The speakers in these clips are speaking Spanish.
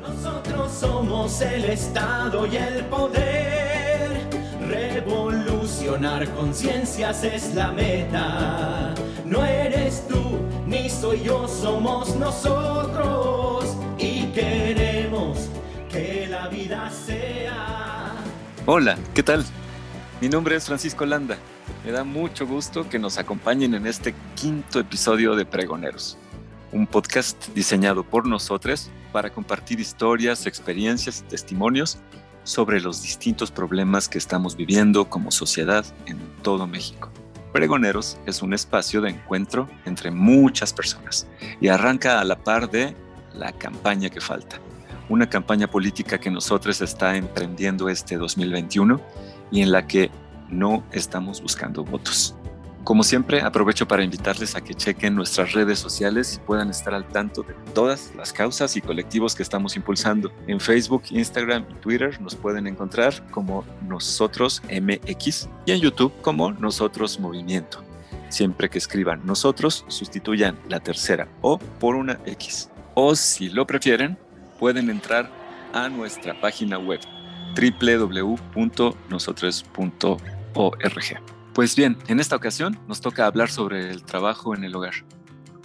Nosotros somos el Estado y el poder. Revolucionar conciencias es la meta. No eres tú ni soy yo, somos nosotros. Y queremos que la vida sea. Hola, ¿qué tal? Mi nombre es Francisco Landa. Me da mucho gusto que nos acompañen en este quinto episodio de Pregoneros, un podcast diseñado por nosotros para compartir historias, experiencias y testimonios sobre los distintos problemas que estamos viviendo como sociedad en todo México. Pregoneros es un espacio de encuentro entre muchas personas y arranca a la par de la campaña que falta una campaña política que nosotros está emprendiendo este 2021 y en la que no estamos buscando votos. Como siempre, aprovecho para invitarles a que chequen nuestras redes sociales y puedan estar al tanto de todas las causas y colectivos que estamos impulsando. En Facebook, Instagram y Twitter nos pueden encontrar como Nosotros MX y en YouTube como Nosotros Movimiento. Siempre que escriban nosotros, sustituyan la tercera O por una X. O si lo prefieren, pueden entrar a nuestra página web www.nosotres.org. Pues bien, en esta ocasión nos toca hablar sobre el trabajo en el hogar,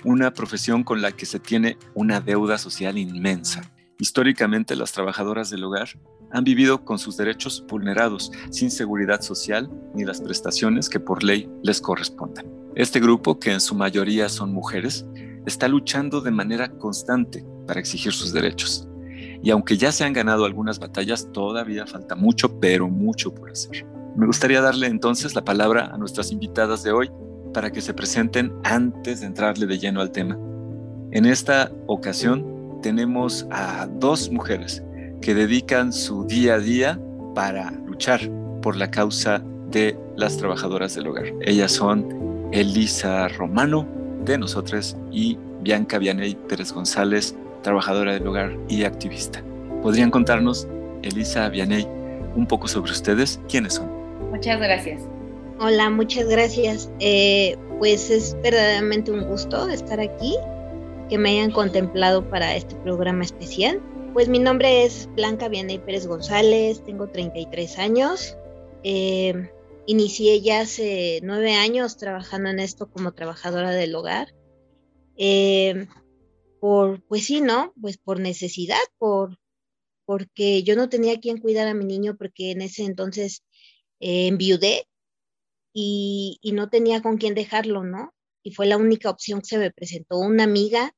una profesión con la que se tiene una deuda social inmensa. Históricamente las trabajadoras del hogar han vivido con sus derechos vulnerados, sin seguridad social ni las prestaciones que por ley les correspondan. Este grupo, que en su mayoría son mujeres, está luchando de manera constante para exigir sus derechos. Y aunque ya se han ganado algunas batallas, todavía falta mucho, pero mucho por hacer. Me gustaría darle entonces la palabra a nuestras invitadas de hoy para que se presenten antes de entrarle de lleno al tema. En esta ocasión tenemos a dos mujeres que dedican su día a día para luchar por la causa de las trabajadoras del hogar. Ellas son Elisa Romano de nosotros y Bianca Vianey Pérez González, trabajadora del hogar y activista. ¿Podrían contarnos, Elisa Vianey, un poco sobre ustedes? ¿Quiénes son? Muchas gracias. Hola, muchas gracias. Eh, pues es verdaderamente un gusto estar aquí, que me hayan contemplado para este programa especial. Pues mi nombre es Blanca Vianey Pérez González, tengo 33 años. Eh, inicié ya hace nueve años trabajando en esto como trabajadora del hogar. Eh, por, pues sí, ¿no? Pues por necesidad, por, porque yo no tenía quien cuidar a mi niño porque en ese entonces eh, enviudé y, no tenía con quién dejarlo, ¿no? Y fue la única opción que se me presentó. Una amiga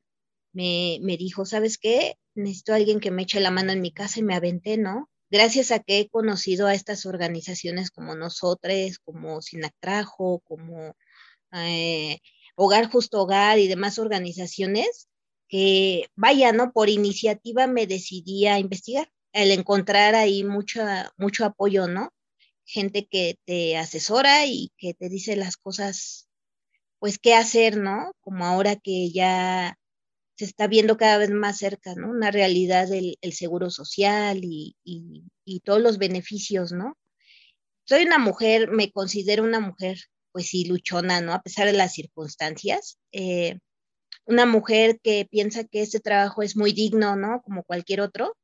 me, me dijo, ¿sabes qué? Necesito a alguien que me eche la mano en mi casa y me aventé, ¿no? Gracias a que he conocido a estas organizaciones como nosotros, como Sinactrajo, como eh, Hogar Justo Hogar y demás organizaciones, que vaya, ¿no? Por iniciativa me decidí a investigar, el encontrar ahí mucho apoyo, ¿no? Gente que te asesora y que te dice las cosas, pues, qué hacer, ¿no? Como ahora que ya se está viendo cada vez más cerca, ¿no? Una realidad del el seguro social y todos los beneficios, ¿no? Soy una mujer, me considero una mujer, pues sí, luchona, ¿no? A pesar de las circunstancias. Eh, una mujer que piensa que este trabajo es muy digno, ¿no? Como cualquier otro,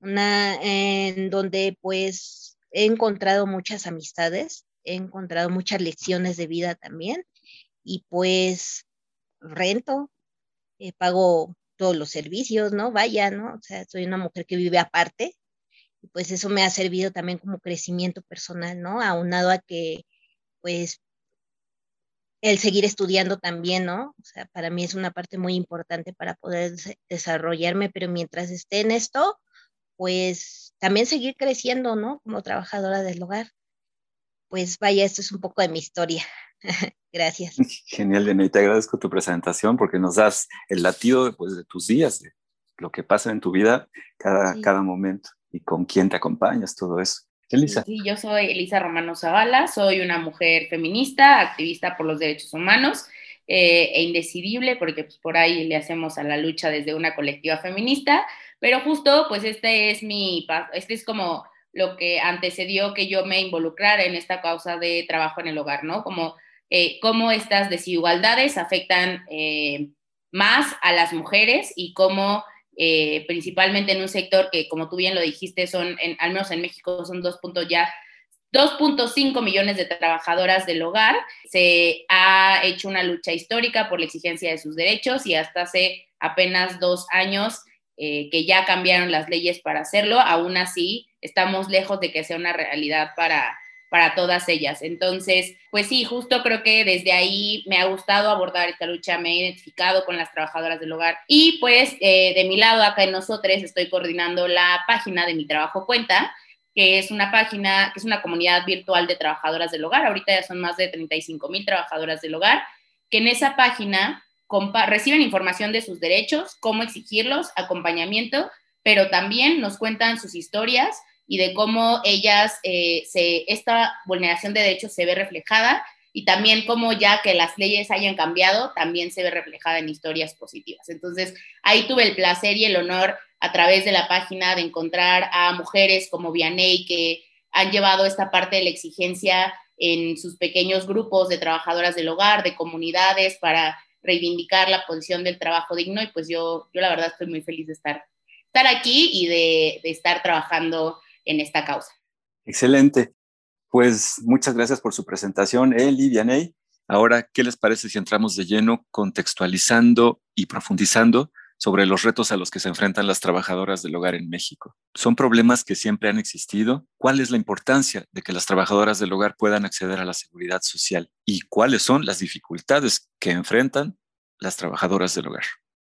una en donde pues he encontrado muchas amistades, he encontrado muchas lecciones de vida también y pues rento, eh, pago todos los servicios, ¿no? Vaya, ¿no? O sea, soy una mujer que vive aparte y pues eso me ha servido también como crecimiento personal, ¿no? Aunado a que pues el seguir estudiando también, ¿no? O sea, para mí es una parte muy importante para poder desarrollarme, pero mientras esté en esto, pues también seguir creciendo, ¿no? Como trabajadora del hogar. Pues vaya, esto es un poco de mi historia. Gracias. Genial, Dene. Te agradezco tu presentación porque nos das el latido pues, de tus días, de lo que pasa en tu vida cada, sí. cada momento. y con quién te acompañas, todo eso. Elisa. Sí, yo soy Elisa Romano Zavala, soy una mujer feminista, activista por los derechos humanos eh, e indecidible, porque pues, por ahí le hacemos a la lucha desde una colectiva feminista, pero justo pues este es mi, este es como lo que antecedió que yo me involucrara en esta causa de trabajo en el hogar, ¿no? Como eh, cómo estas desigualdades afectan eh, más a las mujeres y cómo eh, principalmente en un sector que, como tú bien lo dijiste, son, en, al menos en México, son dos puntos ya 2.5 millones de trabajadoras del hogar. Se ha hecho una lucha histórica por la exigencia de sus derechos y hasta hace apenas dos años eh, que ya cambiaron las leyes para hacerlo, aún así estamos lejos de que sea una realidad para, para todas ellas. Entonces, pues sí, justo creo que desde ahí me ha gustado abordar esta lucha, me he identificado con las trabajadoras del hogar y pues eh, de mi lado, acá en nosotros, estoy coordinando la página de Mi Trabajo Cuenta, que es una página, que es una comunidad virtual de trabajadoras del hogar. Ahorita ya son más de 35 mil trabajadoras del hogar, que en esa página reciben información de sus derechos, cómo exigirlos, acompañamiento, pero también nos cuentan sus historias y de cómo ellas, eh, esta vulneración de derechos se ve reflejada y también cómo ya que las leyes hayan cambiado, también se ve reflejada en historias positivas. Entonces, ahí tuve el placer y el honor a través de la página de encontrar a mujeres como Vianey que han llevado esta parte de la exigencia en sus pequeños grupos de trabajadoras del hogar, de comunidades, para reivindicar la posición del trabajo digno y pues yo, yo la verdad estoy muy feliz de estar, estar aquí y de, de estar trabajando en esta causa. Excelente. Pues muchas gracias por su presentación, Eli, Vianey. Ahora, ¿qué les parece si entramos de lleno contextualizando y profundizando sobre los retos a los que se enfrentan las trabajadoras del hogar en México? ¿Son problemas que siempre han existido? ¿Cuál es la importancia de que las trabajadoras del hogar puedan acceder a la seguridad social? ¿Y cuáles son las dificultades que enfrentan las trabajadoras del hogar?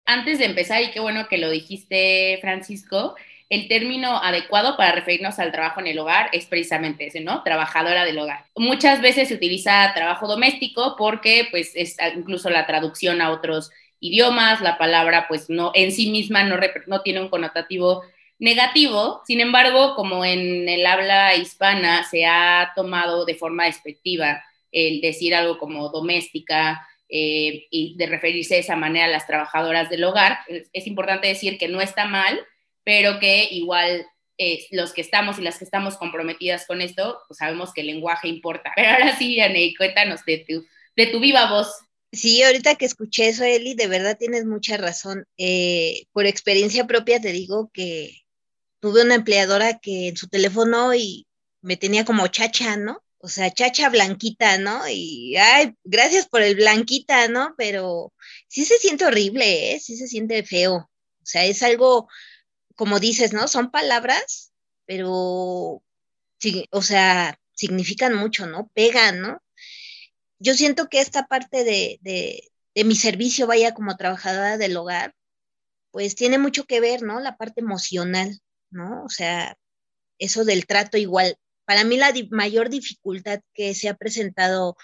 Antes de empezar, y qué bueno que lo dijiste, Francisco, el término adecuado para referirnos al trabajo en el hogar es precisamente ese, ¿no? Trabajadora del hogar. Muchas veces se utiliza trabajo doméstico porque, pues, es incluso la traducción a otros idiomas, la palabra, pues, no, en sí misma no, no tiene un connotativo negativo. Sin embargo, como en el habla hispana se ha tomado de forma despectiva el decir algo como doméstica, eh, y de referirse de esa manera a las trabajadoras del hogar, es importante decir que no está mal, pero que igual eh, los que estamos y las que estamos comprometidas con esto, pues sabemos que el lenguaje importa. Pero ahora sí, Yanei, cuéntanos de tu, de tu viva voz. Sí, ahorita que escuché eso, Eli, de verdad tienes mucha razón. Eh, por experiencia propia te digo que tuve una empleadora que en su teléfono y me tenía como chacha, ¿no? O sea, chacha blanquita, ¿no? Y, ay, gracias por el blanquita, ¿no? Pero sí se siente horrible, ¿eh? Sí se siente feo. O sea, es algo como dices, ¿no? Son palabras, pero, sí, o sea, significan mucho, ¿no? Pegan, ¿no? Yo siento que esta parte de, de, mi servicio, vaya como trabajadora del hogar, pues tiene mucho que ver, ¿no? La parte emocional, ¿no? O sea, eso del trato igual. Para mí la mayor dificultad que se ha presentado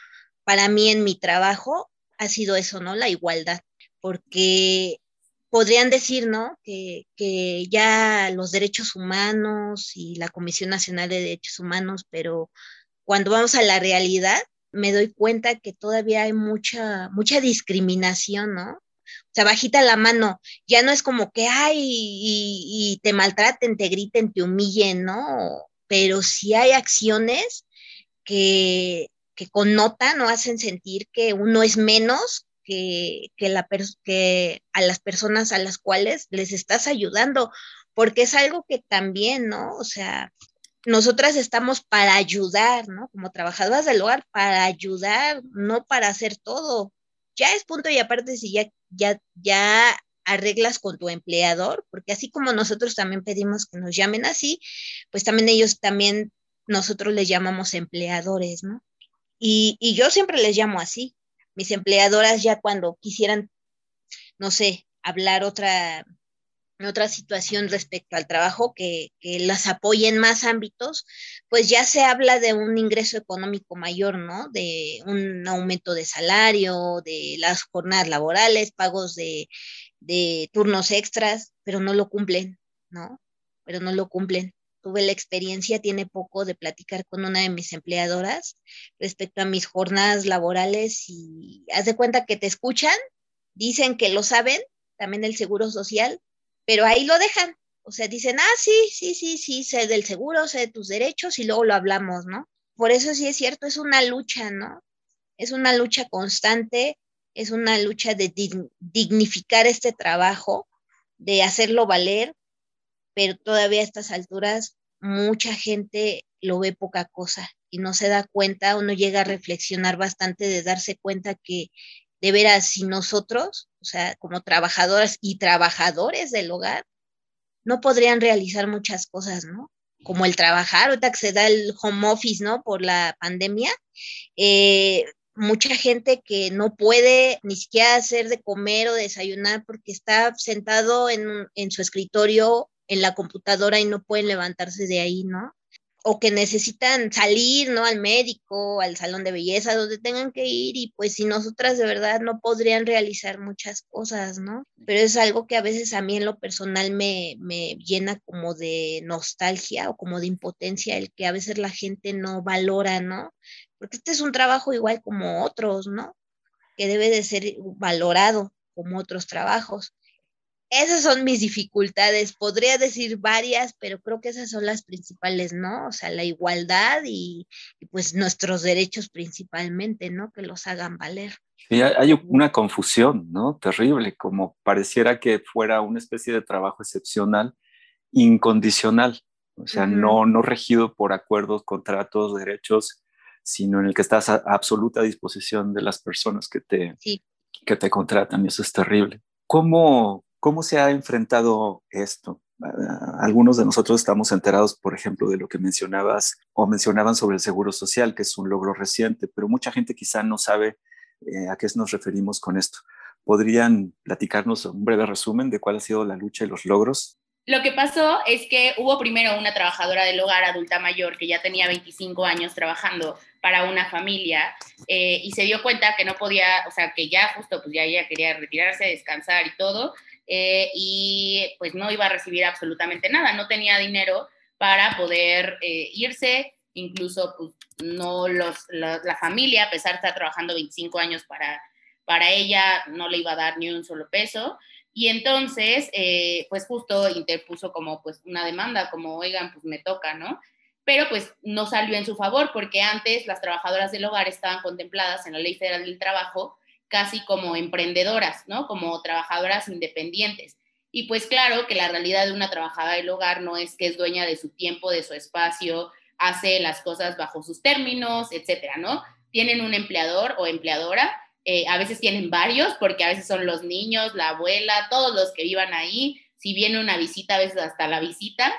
para mí en mi trabajo ha sido eso, ¿no? La igualdad, porque podrían decir, ¿no? Que, ya los derechos humanos y la Comisión Nacional de Derechos Humanos, pero cuando vamos a la realidad, me doy cuenta que todavía hay mucha, mucha discriminación, ¿no? O sea, bajita la mano, ya no es como que, ay, y, te maltraten, te griten, te humillen, ¿no? Pero sí hay acciones que, que connotan o hacen sentir que uno es menos que, la que a las personas a las cuales les estás ayudando, porque es algo que también, ¿no? O sea, nosotras estamos para ayudar, ¿no? Como trabajadoras del hogar, para ayudar, no para hacer todo. Ya es punto y aparte si ya, ya, ya arreglas con tu empleador, porque así como nosotros también pedimos que nos llamen así, pues también ellos también, nosotros les llamamos empleadores, ¿no? Y, y yo siempre les llamo así, mis empleadoras ya cuando quisieran, no sé, hablar otra, otra situación respecto al trabajo que, las apoye en más ámbitos, pues ya se habla de un ingreso económico mayor, ¿no? De un aumento de salario, de las jornadas laborales, pagos de turnos extras, pero no lo cumplen, ¿no? Pero no lo cumplen. tuve la experiencia, tiene poco, de platicar con una de mis empleadoras respecto a mis jornadas laborales y haz de cuenta que te escuchan, dicen que lo saben, también el seguro social, pero ahí lo dejan. O sea, dicen, ah, sí, sí, sí, sí, sé del seguro, sé de tus derechos y luego lo hablamos, ¿no? Por eso sí es cierto, es una lucha, ¿no? Es una lucha constante, es una lucha de dignificar este trabajo, de hacerlo valer, pero todavía a estas alturas mucha gente lo ve poca cosa y no se da cuenta o no llega a reflexionar bastante de darse cuenta que de veras si nosotros, o sea, como trabajadoras y trabajadores del hogar, no podrían realizar muchas cosas, ¿no? Como el trabajar, ahorita que se da el home office, ¿no? Por la pandemia, eh, mucha gente que no puede ni siquiera hacer de comer o desayunar porque está sentado en, en su escritorio en la computadora y no pueden levantarse de ahí, ¿no? O que necesitan salir, ¿no? Al médico, al salón de belleza, donde tengan que ir y pues si nosotras de verdad no podrían realizar muchas cosas, ¿no? Pero es algo que a veces a mí en lo personal me, me llena como de nostalgia o como de impotencia, el que a veces la gente no valora, ¿no? Porque este es un trabajo igual como otros, ¿no? Que debe de ser valorado como otros trabajos esas son mis dificultades. Podría decir varias, pero creo que esas son las principales, ¿no? O sea, la igualdad y, pues nuestros derechos principalmente, ¿no? Que los hagan valer. Sí, hay una confusión, ¿no? Terrible, como pareciera que fuera una especie de trabajo excepcional, incondicional, o sea, no, no regido por acuerdos, contratos, derechos, sino en el que estás a, absoluta disposición de las personas que te, que te contratan, y eso es terrible. ¿Cómo, ¿Cómo se ha enfrentado esto? Ah, algunos de nosotros estamos enterados, por ejemplo, de lo que mencionabas o mencionaban sobre el seguro social, que es un logro reciente, pero mucha gente quizá no sabe eh, a qué nos referimos con esto. ¿Podrían platicarnos un breve resumen de cuál ha sido la lucha y los logros? Lo que pasó es que hubo primero una trabajadora del hogar adulta mayor que ya tenía 25 años trabajando para una familia eh, y se dio cuenta que no podía, o sea, que ya justo, pues ya ella quería retirarse, descansar y todo, eh, y pues no iba a recibir absolutamente nada, no tenía dinero para poder eh, irse, incluso pues no los, la, familia, a pesar de estar trabajando 25 años para, para ella, no le iba a dar ni un solo peso. Y entonces, eh, pues justo interpuso como pues una demanda, como, oigan, pues me toca, ¿no? Pero pues no salió en su favor porque antes las trabajadoras del hogar estaban contempladas en la Ley Federal del Trabajo casi como emprendedoras, ¿no? Como trabajadoras independientes. Y pues claro que la realidad de una trabajadora del hogar no es que es dueña de su tiempo, de su espacio, hace las cosas bajo sus términos, etcétera, ¿no? Tienen un empleador o empleadora, eh, a veces tienen varios, porque a veces son los niños, la abuela, todos los que vivan ahí. Si viene una visita, a veces hasta la visita.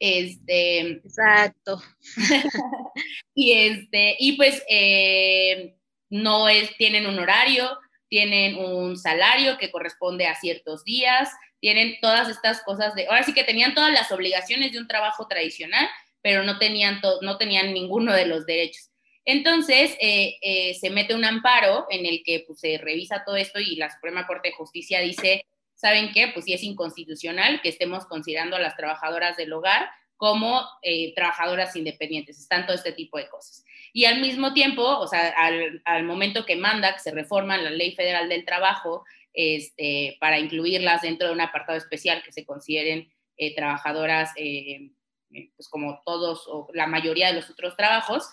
Este, Exacto. y, este, y pues eh, no es, tienen un horario, tienen un salario que corresponde a ciertos días, tienen todas estas cosas de, ahora sí que tenían todas las obligaciones de un trabajo tradicional, pero no tenían, no tenían ninguno de los derechos. Entonces, eh, eh, se mete un amparo en el que pues, se revisa todo esto y la Suprema Corte de Justicia dice, ¿saben qué? Pues sí es inconstitucional que estemos considerando a las trabajadoras del hogar como eh, trabajadoras independientes. Están todo este tipo de cosas. Y al mismo tiempo, o sea, al, momento que manda que se reforma la Ley Federal del Trabajo este, para incluirlas dentro de un apartado especial que se consideren eh, trabajadoras, eh, pues como todos o la mayoría de los otros trabajos,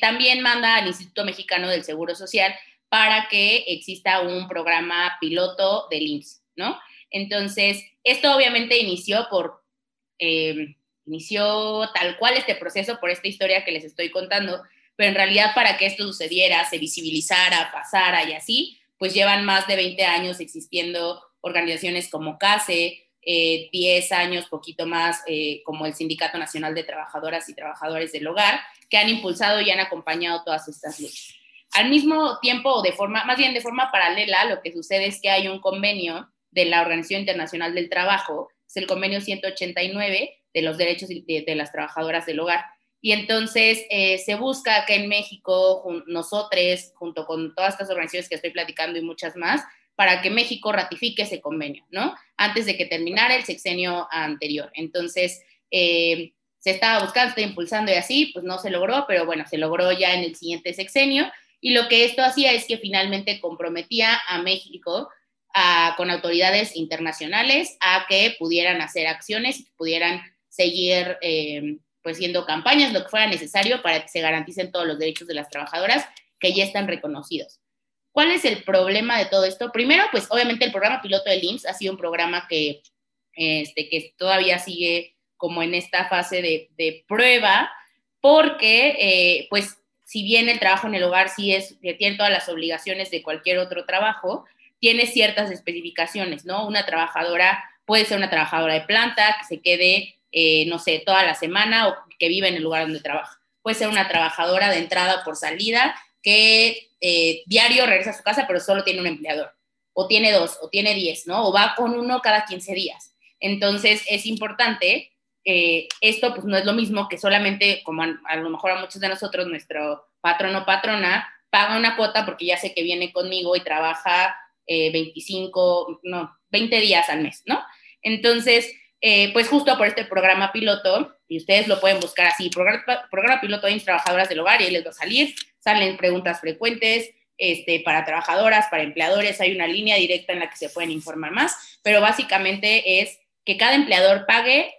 también manda al Instituto Mexicano del Seguro Social para que exista un programa piloto del IMSS, ¿no? Entonces, esto obviamente inició por inició tal cual este proceso por esta historia que les estoy contando, pero en realidad para que esto sucediera, se visibilizara, pasara y así, pues llevan más de 20 años existiendo organizaciones como CASE, 10 eh, años, poquito más, eh, como el Sindicato Nacional de Trabajadoras y Trabajadores del Hogar, que han impulsado y han acompañado todas estas luchas. Al mismo tiempo, o de forma, más bien de forma paralela, lo que sucede es que hay un convenio de la Organización Internacional del Trabajo, es el convenio 189, de los derechos de, las trabajadoras del hogar. Y entonces eh, se busca que en México, nosotros, junto con todas estas organizaciones que estoy platicando y muchas más, para que México ratifique ese convenio, ¿no? Antes de que terminara el sexenio anterior. Entonces, eh, se estaba buscando, está impulsando y así, pues no se logró, pero bueno, se logró ya en el siguiente sexenio. Y lo que esto hacía es que finalmente comprometía a México con autoridades internacionales a que pudieran hacer acciones, pudieran seguir eh, pues siendo campañas, lo que fuera necesario para que se garanticen todos los derechos de las trabajadoras que ya están reconocidos. ¿Cuál es el problema de todo esto? Primero, pues obviamente el programa piloto del IMSS ha sido un programa que, este, que todavía sigue como en esta fase de, prueba, porque eh, pues si bien el trabajo en el hogar sí es, tiene todas las obligaciones de cualquier otro trabajo, tiene ciertas especificaciones, ¿no? Una trabajadora puede ser una trabajadora de planta que se quede, eh, no sé, toda la semana o que vive en el lugar donde trabaja. Puede ser una trabajadora de entrada por salida que eh, diario regresa a su casa, pero solo tiene un empleador, o tiene dos, o tiene diez, ¿no? O va con uno cada 15 días. Entonces, es importante, eh, esto pues no es lo mismo que solamente, como a, lo mejor a muchos de nosotros, nuestro patrón o patrona paga una cuota porque ya sé que viene conmigo y trabaja 25, eh, no, 20 días al mes, ¿no? Entonces, pues justo por este programa piloto, y ustedes lo pueden buscar así, programa, piloto de trabajadoras del hogar, y ahí les va a salir, salen preguntas frecuentes este, para trabajadoras, para empleadores, hay una línea directa en la que se pueden informar más, pero básicamente es que cada empleador pague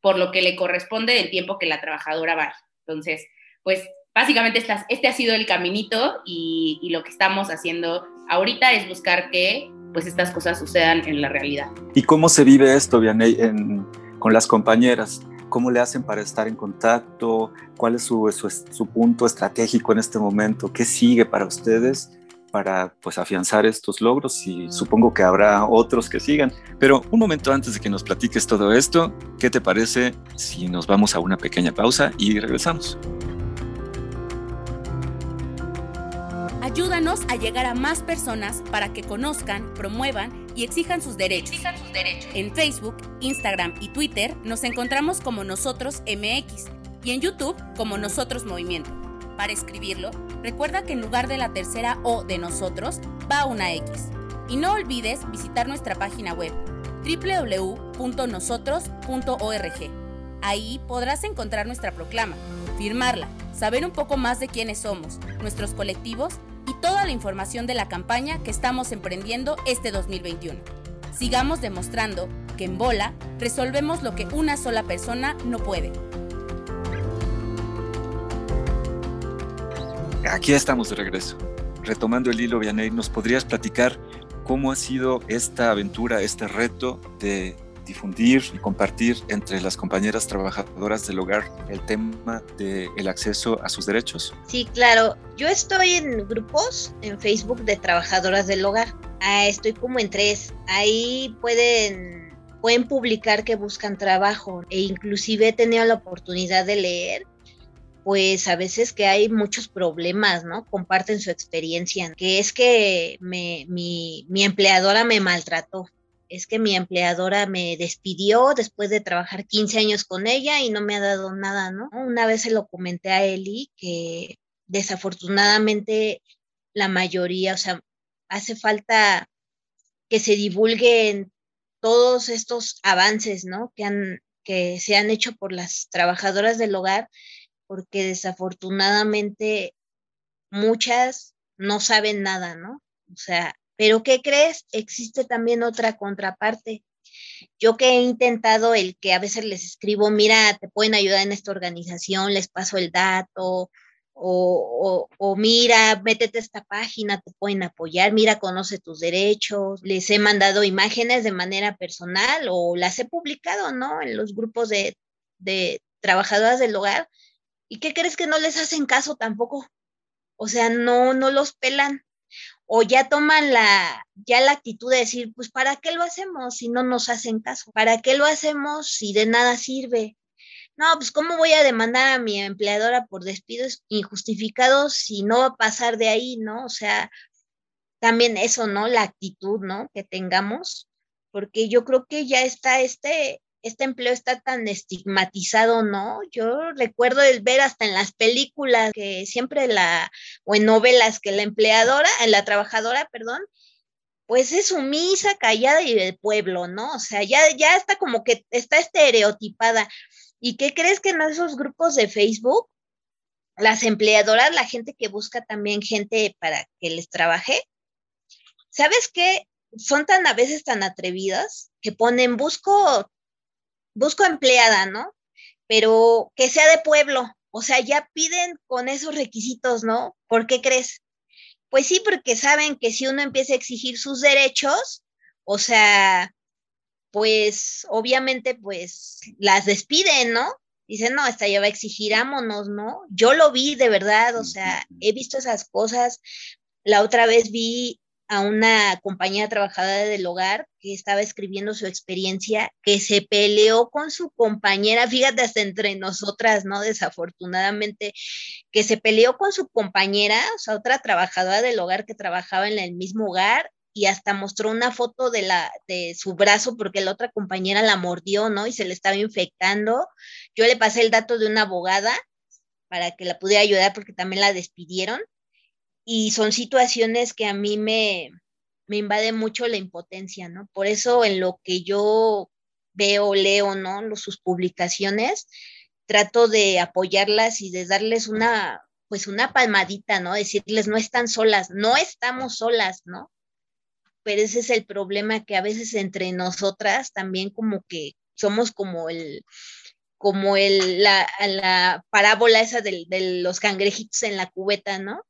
por lo que le corresponde del tiempo que la trabajadora va. Entonces, pues básicamente este ha sido el caminito y, lo que estamos haciendo ahorita es buscar que pues estas cosas sucedan en la realidad. ¿Y cómo se vive esto, Vianey, con las compañeras? ¿Cómo le hacen para estar en contacto? ¿Cuál es su, su, punto estratégico en este momento? ¿Qué sigue para ustedes? para pues afianzar estos logros y supongo que habrá otros que sigan. Pero un momento antes de que nos platiques todo esto, ¿qué te parece si nos vamos a una pequeña pausa y regresamos? Ayúdanos a llegar a más personas para que conozcan, promuevan y exijan sus derechos. En Facebook, Instagram y Twitter nos encontramos como Nosotros MX y en YouTube como Nosotros Movimiento. Para escribirlo, recuerda que en lugar de la tercera O de nosotros va una X. Y no olvides visitar nuestra página web www.nosotros.org. Ahí podrás encontrar nuestra proclama, firmarla, saber un poco más de quiénes somos, nuestros colectivos toda la información de la campaña que estamos emprendiendo este 2021. Sigamos demostrando que en Bola resolvemos lo que una sola persona no puede. Aquí estamos de regreso. Retomando el hilo, Vianey, ¿nos podrías platicar cómo ha sido esta aventura, este reto de difundir y compartir entre las compañeras trabajadoras del hogar el tema del acceso a sus derechos? Sí, claro. Yo estoy en grupos en Facebook de trabajadoras del hogar. Ah, estoy como en tres. Ahí pueden, pueden publicar que buscan trabajo e inclusive he tenido la oportunidad de leer pues a veces que hay muchos problemas, ¿no? Comparten su experiencia, que es que me, mi, mi empleadora me maltrató, es que mi empleadora me despidió después de trabajar 15 años con ella y no me ha dado nada, ¿no? Una vez se lo comenté a Eli que desafortunadamente la mayoría, o sea, hace falta que se divulguen todos estos avances, ¿no? Que, se han hecho por las trabajadoras del hogar, porque desafortunadamente muchas no saben nada, ¿no? O sea, pero ¿qué crees? Existe también otra contraparte. Yo que he intentado el que a veces les escribo, mira, te pueden ayudar en esta organización, les paso el dato, o, mira, métete a esta página, te pueden apoyar, mira, conoce tus derechos. Les he mandado imágenes de manera personal o las he publicado, ¿no? En los grupos de, de trabajadoras del hogar. ¿Y qué crees que no les hacen caso tampoco? O sea, no, no los pelan o ya toman la, ya la actitud de decir, pues ¿para qué lo hacemos si no nos hacen caso? ¿Para qué lo hacemos si de nada sirve? No, pues ¿cómo voy a demandar a mi empleadora por despidos injustificados si no va a pasar de ahí, ¿no? O sea, también eso, ¿no? La actitud, ¿no? Que tengamos, porque yo creo que ya está este, este empleo está tan estigmatizado, ¿no? Yo recuerdo el ver hasta en las películas que siempre la, o en novelas que la empleadora, la trabajadora, perdón, pues es sumisa, callada y del pueblo, ¿no? O sea, ya, ya está como que está estereotipada. ¿Y qué crees que en esos grupos de Facebook, las empleadoras, la gente que busca también gente para que les trabaje, ¿sabes qué? Son tan a veces tan atrevidas que ponen busco, busco empleada, ¿no? Pero que sea de pueblo, o sea, ya piden con esos requisitos, ¿no? ¿Por qué crees? Pues sí, porque saben que si uno empieza a exigir sus derechos, o sea, pues obviamente pues las despiden, ¿no? Dicen, no, esta ya va a exigir, ámonos, ¿no? Yo lo vi de verdad, o sea, he visto esas cosas. La otra vez vi a una compañera trabajadora del hogar que estaba escribiendo su experiencia, que se peleó con su compañera, fíjate, hasta entre nosotras, ¿no? Desafortunadamente, que se peleó con su compañera, o sea, otra trabajadora del hogar que trabajaba en el mismo hogar y hasta mostró una foto de, la, de su brazo porque la otra compañera la mordió, ¿no? Y se le estaba infectando. Yo le pasé el dato de una abogada para que la pudiera ayudar porque también la despidieron. Y son situaciones que a mí me, me invade mucho la impotencia, ¿no? Por eso en lo que yo veo, leo, ¿no? sus publicaciones, trato de apoyarlas y de darles una, pues una palmadita, ¿no? Decirles, no están solas, no estamos solas, ¿no? pero ese es el problema que a veces entre nosotras también como que somos como el, como el, la, la parábola esa de, de, los cangrejitos en la cubeta, ¿no?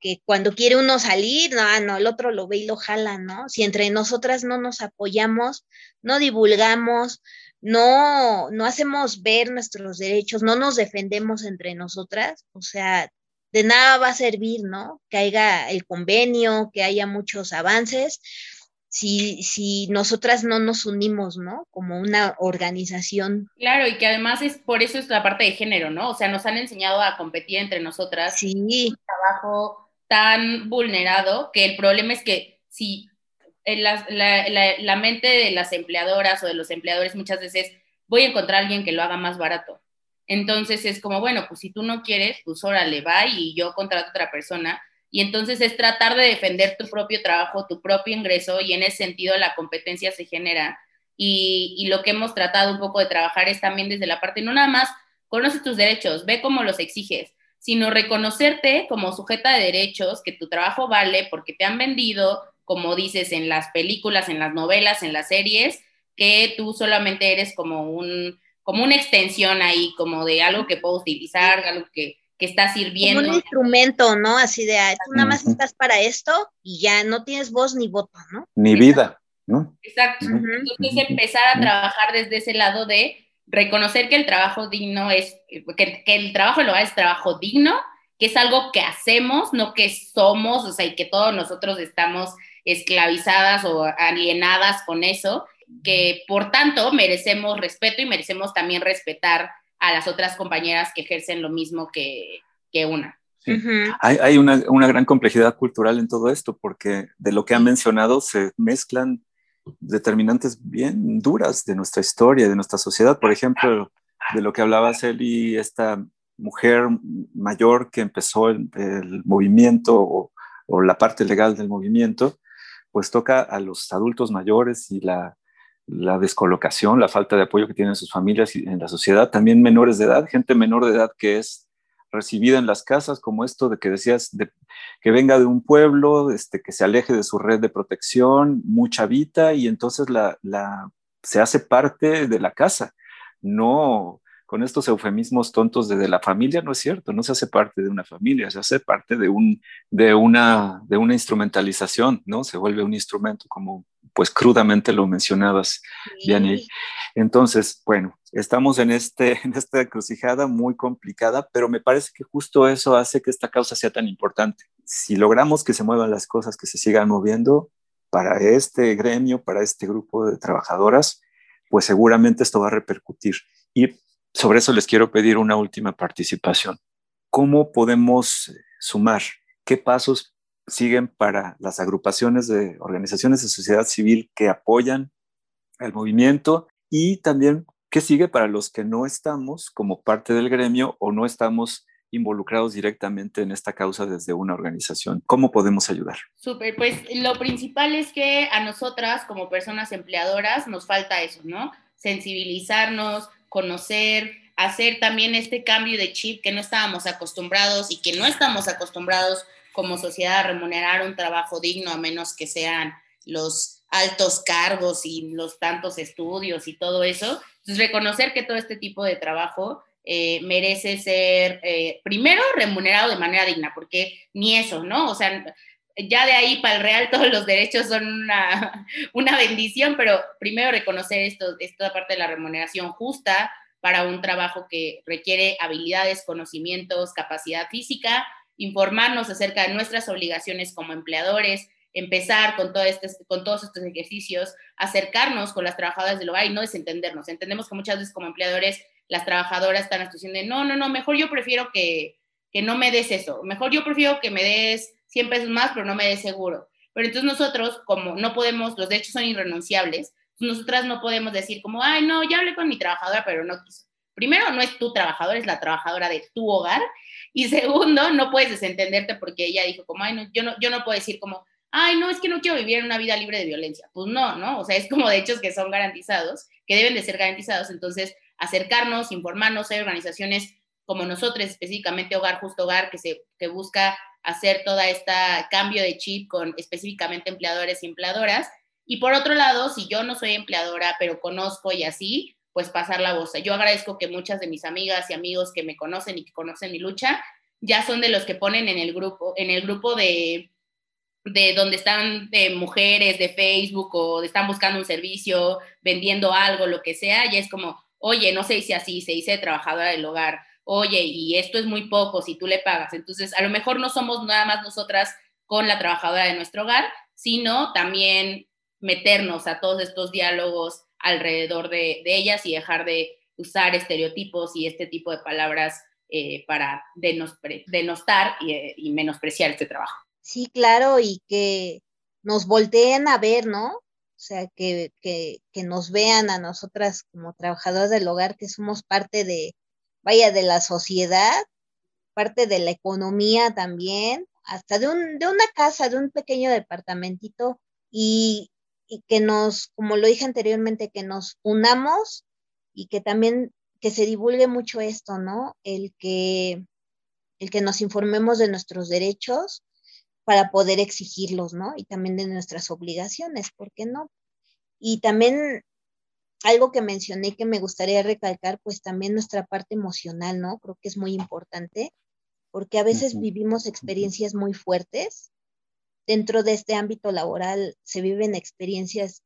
Que cuando quiere uno salir, no, no, el otro lo ve y lo jala, ¿no? Si entre nosotras no nos apoyamos, no divulgamos, no, no hacemos ver nuestros derechos, no nos defendemos entre nosotras, o sea, de nada va a servir, ¿no? Que haya el convenio, que haya muchos avances, si, si nosotras no nos unimos, ¿no? Como una organización. Claro, y que además es por eso es la parte de género, ¿no? O sea, nos han enseñado a competir entre nosotras. Sí. Un trabajo tan vulnerado que el problema es que si la, la, la mente de las empleadoras o de los empleadores muchas veces voy a encontrar a alguien que lo haga más barato entonces es como, bueno, pues si tú no quieres, pues órale, va y yo contrato a otra persona. Y entonces es tratar de defender tu propio trabajo, tu propio ingreso y en ese sentido la competencia se genera. Y, y lo que hemos tratado un poco de trabajar es también desde la parte, no nada más, conoce tus derechos, ve cómo los exiges, sino reconocerte como sujeta de derechos, que tu trabajo vale porque te han vendido, como dices en las películas, en las novelas, en las series, que tú solamente eres como un como una extensión ahí, como de algo que puedo utilizar, algo que, que está sirviendo. Como un instrumento, ¿no? Así de, tú nada más estás para esto y ya no tienes voz ni voto, ¿no? Ni vida, ¿no? Exacto. Uh -huh. Entonces empezar a trabajar desde ese lado de reconocer que el trabajo digno es, que, que el trabajo lo es trabajo digno, que es algo que hacemos, no que somos, o sea, y que todos nosotros estamos esclavizadas o alienadas con eso, que por tanto merecemos respeto y merecemos también respetar a las otras compañeras que ejercen lo mismo que, que una. Sí. Uh -huh. Hay, hay una, una, gran complejidad cultural en todo esto, porque de lo que han mencionado se mezclan determinantes bien duras de nuestra historia, de nuestra sociedad. Por ejemplo, de lo que hablaba Celi, esta mujer mayor que empezó el, movimiento o, la parte legal del movimiento, pues toca a los adultos mayores y la descolocación, la falta de apoyo que tienen sus familias y en la sociedad, también menores de edad, gente menor de edad que es recibida en las casas, como esto de que decías, de, que venga de un pueblo, este, que se aleje de su red de protección, mucha vida, y entonces la, la, se hace parte de la casa, no con estos eufemismos tontos de, de, la familia, no es cierto, no se hace parte de una familia, se hace parte de, un, de, una, de una instrumentalización, ¿no? Se vuelve un instrumento como pues crudamente lo mencionabas, sí. Diane. Entonces, bueno, estamos en, este, en esta encrucijada muy complicada, pero me parece que justo eso hace que esta causa sea tan importante. Si logramos que se muevan las cosas, que se sigan moviendo para este gremio, para este grupo de trabajadoras, pues seguramente esto va a repercutir. Y sobre eso les quiero pedir una última participación. ¿Cómo podemos sumar? ¿Qué pasos siguen para las agrupaciones de organizaciones de sociedad civil que apoyan el movimiento y también qué sigue para los que no estamos como parte del gremio o no estamos involucrados directamente en esta causa desde una organización. ¿Cómo podemos ayudar? Súper, pues lo principal es que a nosotras como personas empleadoras nos falta eso, ¿no? Sensibilizarnos, conocer, hacer también este cambio de chip que no estábamos acostumbrados y que no estamos acostumbrados como sociedad remunerar un trabajo digno a menos que sean los altos cargos y los tantos estudios y todo eso. Entonces, reconocer que todo este tipo de trabajo eh, merece ser, eh, primero, remunerado de manera digna, porque ni eso, ¿no? O sea, ya de ahí para el real todos los derechos son una, una bendición, pero primero reconocer esto, esta parte de la remuneración justa, para un trabajo que requiere habilidades, conocimientos, capacidad física, informarnos acerca de nuestras obligaciones como empleadores, empezar con, todo este, con todos estos ejercicios, acercarnos con las trabajadoras del hogar y no desentendernos. Entendemos que muchas veces como empleadores las trabajadoras están diciendo, no, no, no, mejor yo prefiero que, que no me des eso, mejor yo prefiero que me des 100 pesos más, pero no me des seguro. Pero entonces nosotros, como no podemos, los derechos son irrenunciables, nosotras no podemos decir como, ay, no, ya hablé con mi trabajadora, pero no quiso. Primero, no es tu trabajador, es la trabajadora de tu hogar. Y segundo, no puedes desentenderte porque ella dijo como, ay, no, yo no, yo no puedo decir como, ay, no, es que no quiero vivir en una vida libre de violencia. Pues no, ¿no? O sea, es como hechos que son garantizados, que deben de ser garantizados. Entonces, acercarnos, informarnos, hay organizaciones como nosotros, específicamente Hogar Justo Hogar, que, se, que busca hacer toda esta cambio de chip con específicamente empleadores y empleadoras y por otro lado, si yo no soy empleadora, pero conozco y así, pues pasar la voz. Yo agradezco que muchas de mis amigas y amigos que me conocen y que conocen mi lucha, ya son de los que ponen en el grupo, en el grupo de, de donde están de mujeres de Facebook o están buscando un servicio, vendiendo algo, lo que sea, y es como, oye, no se dice así, se dice trabajadora del hogar, oye, y esto es muy poco si tú le pagas. Entonces, a lo mejor no somos nada más nosotras con la trabajadora de nuestro hogar, sino también meternos a todos estos diálogos alrededor de, ellas y dejar de usar estereotipos y este tipo de palabras eh, para denostar y, y, menospreciar este trabajo. Sí, claro, y que nos volteen a ver, ¿no? O sea, que, que, que nos vean a nosotras como trabajadoras del hogar, que somos parte de, vaya, de la sociedad, parte de la economía también, hasta de, un, de una casa, de un pequeño departamentito, y, y que nos, como lo dije anteriormente, que nos unamos y que también que se divulgue mucho esto, ¿no? El que, el que nos informemos de nuestros derechos para poder exigirlos, ¿no? Y también de nuestras obligaciones, ¿por qué no? Y también algo que mencioné que me gustaría recalcar, pues también nuestra parte emocional, ¿no? Creo que es muy importante, porque a veces vivimos experiencias muy fuertes dentro de este ámbito laboral se viven experiencias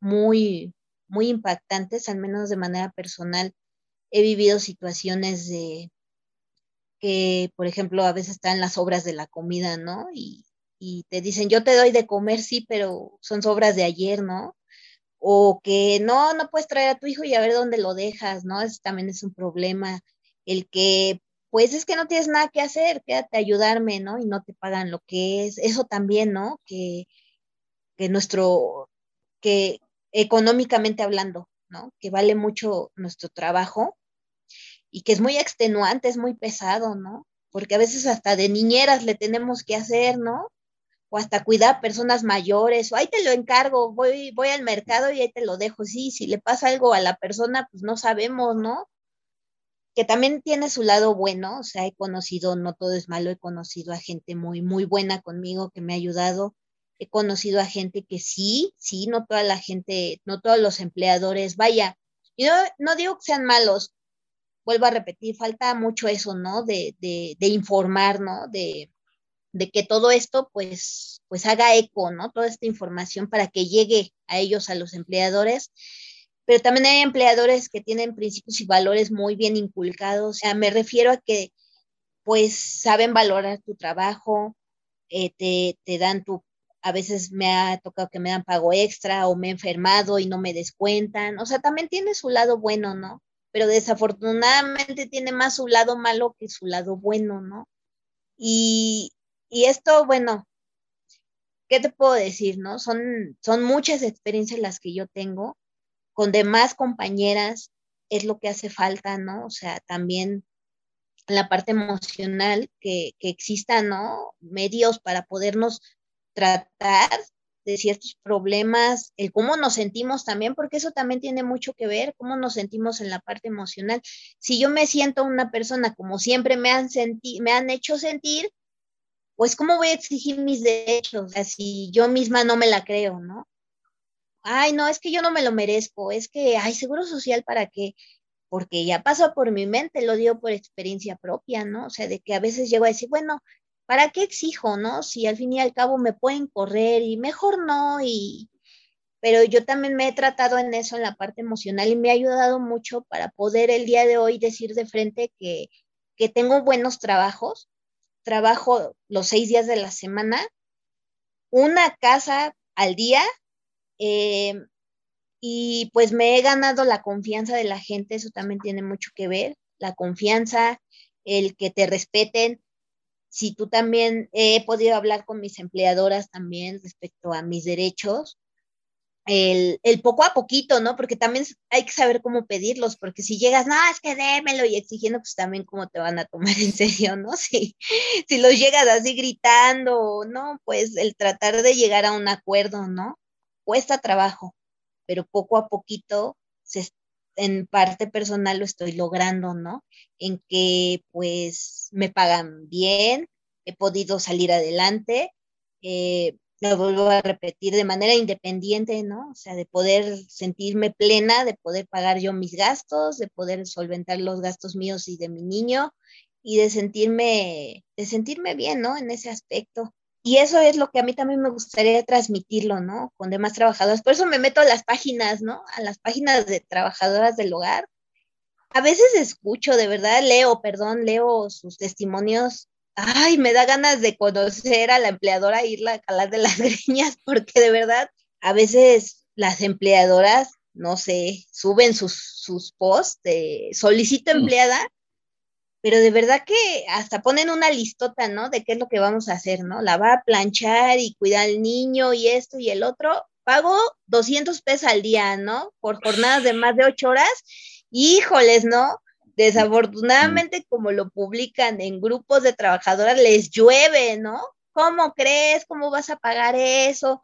muy, muy impactantes, al menos de manera personal. He vivido situaciones de que, por ejemplo, a veces están las obras de la comida, ¿no? Y, te dicen, yo te doy de comer, sí, pero son sobras de ayer, ¿no? O que no, no puedes traer a tu hijo y a ver dónde lo dejas, ¿no? Eso también es un problema. El que pues es que no tienes nada que hacer, quédate a ayudarme, ¿no? Y no te pagan lo que es. Eso también, ¿no? Que, que nuestro, que económicamente hablando, ¿no? Que vale mucho nuestro trabajo y que es muy extenuante, es muy pesado, ¿no? Porque a veces hasta de niñeras le tenemos que hacer, ¿no? O hasta cuidar a personas mayores, o ahí te lo encargo, voy, voy al mercado y ahí te lo dejo. Sí, si le pasa algo a la persona, pues no sabemos, ¿no? Que también tiene su lado bueno, o sea, he conocido, no todo es malo, he conocido a gente muy, muy buena conmigo que me ha ayudado, he conocido a gente que sí, sí, no toda la gente, no todos los empleadores, vaya, yo no, digo que sean malos, vuelvo a repetir, falta mucho eso, ¿no? De, de, de informar, ¿no? De, de que todo esto pues, pues haga eco, ¿no? Toda esta información para que llegue a ellos, a los empleadores pero también hay empleadores que tienen principios y valores muy bien inculcados. O sea, me refiero a que pues saben valorar tu trabajo, eh, te, te, dan tu, a veces me ha tocado que me dan pago extra o me he enfermado y no me descuentan. O sea, también tiene su lado bueno, ¿no? Pero desafortunadamente tiene más su lado malo que su lado bueno, ¿no? Y, y esto, bueno, ¿qué te puedo decir, no? Son, son muchas experiencias las que yo tengo con demás compañeras es lo que hace falta, ¿no? O sea, también la parte emocional, que, que existan, ¿no? Medios para podernos tratar de ciertos problemas, el cómo nos sentimos también, porque eso también tiene mucho que ver, cómo nos sentimos en la parte emocional. Si yo me siento una persona como siempre me han, me han hecho sentir, pues cómo voy a exigir mis derechos, o si yo misma no me la creo, ¿no? Ay, no, es que yo no me lo merezco, es que, hay seguro social para qué, porque ya pasó por mi mente, lo digo por experiencia propia, ¿no? O sea, de que a veces llego a decir, bueno, ¿para qué exijo, no? Si al fin y al cabo me pueden correr y mejor no, y pero yo también me he tratado en eso, en la parte emocional, y me ha ayudado mucho para poder el día de hoy decir de frente que, que tengo buenos trabajos, trabajo los seis días de la semana, una casa al día, eh, y pues me he ganado la confianza de la gente, eso también tiene mucho que ver, la confianza, el que te respeten, si tú también he podido hablar con mis empleadoras también respecto a mis derechos, el, poco a poquito, ¿no? Porque también hay que saber cómo pedirlos, porque si llegas, no, es que démelo y exigiendo, pues también cómo te van a tomar en serio, ¿no? Si, si los llegas así gritando, ¿no? Pues el tratar de llegar a un acuerdo, ¿no? Cuesta trabajo, pero poco a poquito se, en parte personal lo estoy logrando, ¿no? En que pues me pagan bien, he podido salir adelante, eh, lo vuelvo a repetir de manera independiente, ¿no? O sea, de poder sentirme plena, de poder pagar yo mis gastos, de poder solventar los gastos míos y de mi niño y de sentirme, de sentirme bien, ¿no? En ese aspecto. Y eso es lo que a mí también me gustaría transmitirlo, ¿no? Con demás trabajadoras. Por eso me meto a las páginas, ¿no? A las páginas de trabajadoras del hogar. A veces escucho, de verdad, leo, perdón, leo sus testimonios. Ay, me da ganas de conocer a la empleadora, irla a calar de las greñas, porque de verdad, a veces las empleadoras, no sé, suben sus, sus posts de solicito empleada pero de verdad que hasta ponen una listota, ¿no? De qué es lo que vamos a hacer, ¿no? La va a planchar y cuidar al niño y esto y el otro. Pago 200 pesos al día, ¿no? Por jornadas de más de ocho horas. Híjoles, ¿no? Desafortunadamente, como lo publican en grupos de trabajadoras, les llueve, ¿no? ¿Cómo crees? ¿Cómo vas a pagar eso?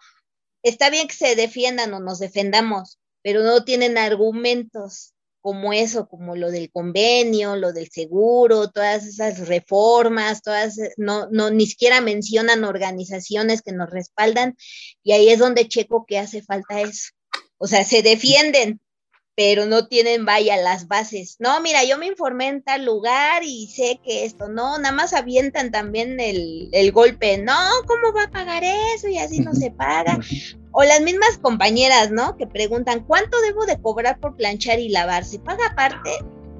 Está bien que se defiendan o nos defendamos, pero no tienen argumentos como eso, como lo del convenio, lo del seguro, todas esas reformas, todas, no, no, ni siquiera mencionan organizaciones que nos respaldan, y ahí es donde checo que hace falta eso. O sea, se defienden, pero no tienen, vaya, las bases. No, mira, yo me informé en tal lugar y sé que esto, no, nada más avientan también el, el golpe, no, ¿cómo va a pagar eso? Y así no se paga. O las mismas compañeras, ¿no? Que preguntan, ¿cuánto debo de cobrar por planchar y lavar? ¿Se paga aparte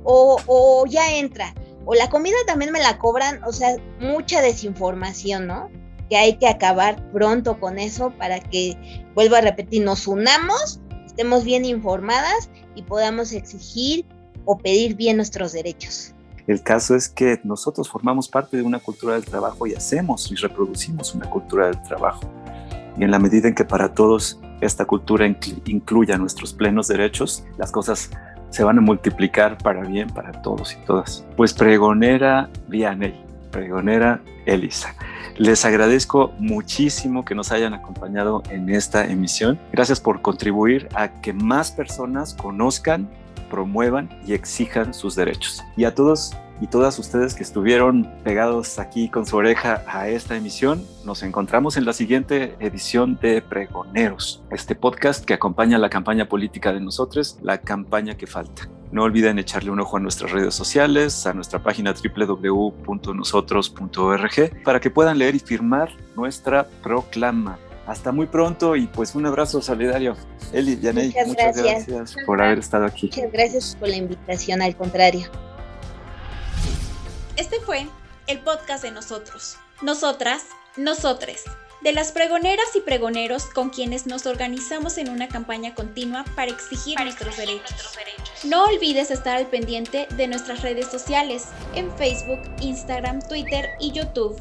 o, o ya entra? O la comida también me la cobran, o sea, mucha desinformación, ¿no? Que hay que acabar pronto con eso para que, vuelvo a repetir, nos unamos, estemos bien informadas y podamos exigir o pedir bien nuestros derechos. El caso es que nosotros formamos parte de una cultura del trabajo y hacemos y reproducimos una cultura del trabajo. Y en la medida en que para todos esta cultura incluya nuestros plenos derechos, las cosas se van a multiplicar para bien para todos y todas. Pues pregonera Vianey, pregonera Elisa. Les agradezco muchísimo que nos hayan acompañado en esta emisión. Gracias por contribuir a que más personas conozcan, promuevan y exijan sus derechos. Y a todos y todas ustedes que estuvieron pegados aquí con su oreja a esta emisión, nos encontramos en la siguiente edición de Pregoneros, este podcast que acompaña la campaña política de nosotros, la campaña que falta. No olviden echarle un ojo a nuestras redes sociales, a nuestra página www.nosotros.org para que puedan leer y firmar nuestra proclama. Hasta muy pronto y pues un abrazo solidario. Eli, Yaney, muchas, muchas gracias. por haber estado aquí. Muchas gracias por la invitación, al contrario. Este fue el podcast de nosotros. Nosotras, nosotres de las pregoneras y pregoneros con quienes nos organizamos en una campaña continua para exigir, nuestros, derechos. No olvides estar al pendiente de nuestras redes sociales en Facebook, Instagram, Twitter y YouTube